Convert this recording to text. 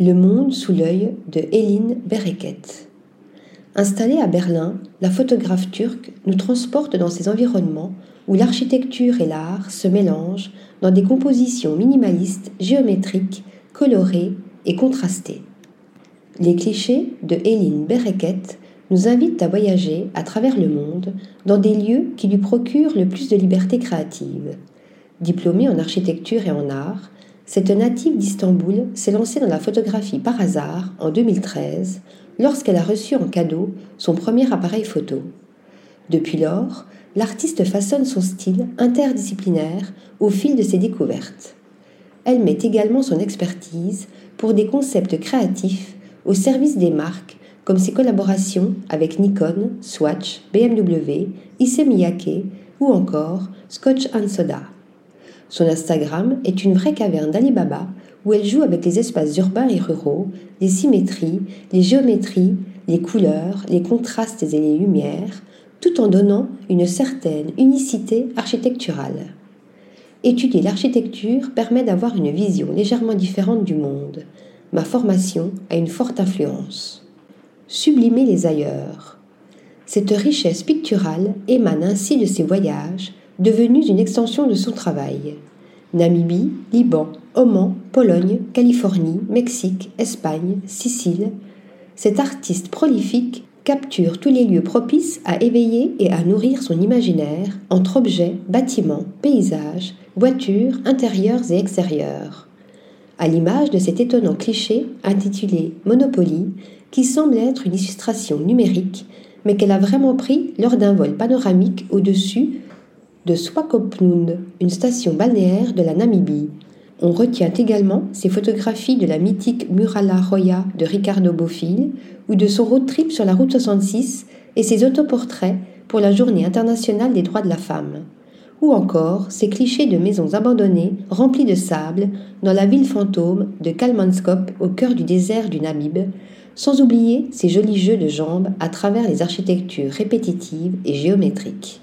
Le monde sous l'œil de Hélène Bereket. Installée à Berlin, la photographe turque nous transporte dans ces environnements où l'architecture et l'art se mélangent dans des compositions minimalistes, géométriques, colorées et contrastées. Les clichés de Hélène Bereket nous invitent à voyager à travers le monde dans des lieux qui lui procurent le plus de liberté créative. Diplômée en architecture et en art, cette native d'Istanbul s'est lancée dans la photographie par hasard en 2013 lorsqu'elle a reçu en cadeau son premier appareil photo. Depuis lors, l'artiste façonne son style interdisciplinaire au fil de ses découvertes. Elle met également son expertise pour des concepts créatifs au service des marques comme ses collaborations avec Nikon, Swatch, BMW, Issey Miyake ou encore Scotch Soda. Son Instagram est une vraie caverne d'Alibaba où elle joue avec les espaces urbains et ruraux, les symétries, les géométries, les couleurs, les contrastes et les lumières, tout en donnant une certaine unicité architecturale. Étudier l'architecture permet d'avoir une vision légèrement différente du monde. Ma formation a une forte influence. Sublimer les ailleurs. Cette richesse picturale émane ainsi de ses voyages, devenus une extension de son travail. Namibie, Liban, Oman, Pologne, Californie, Mexique, Espagne, Sicile, cet artiste prolifique capture tous les lieux propices à éveiller et à nourrir son imaginaire entre objets, bâtiments, paysages, voitures, intérieurs et extérieurs. À l'image de cet étonnant cliché intitulé Monopoly, qui semble être une illustration numérique, mais qu'elle a vraiment pris lors d'un vol panoramique au-dessus de Swakopmund, une station balnéaire de la Namibie. On retient également ses photographies de la mythique Murala Roya de Ricardo Bofill ou de son road trip sur la route 66 et ses autoportraits pour la Journée internationale des droits de la femme. Ou encore ses clichés de maisons abandonnées remplies de sable dans la ville fantôme de Kalmanskop au cœur du désert du Namib, sans oublier ses jolis jeux de jambes à travers les architectures répétitives et géométriques.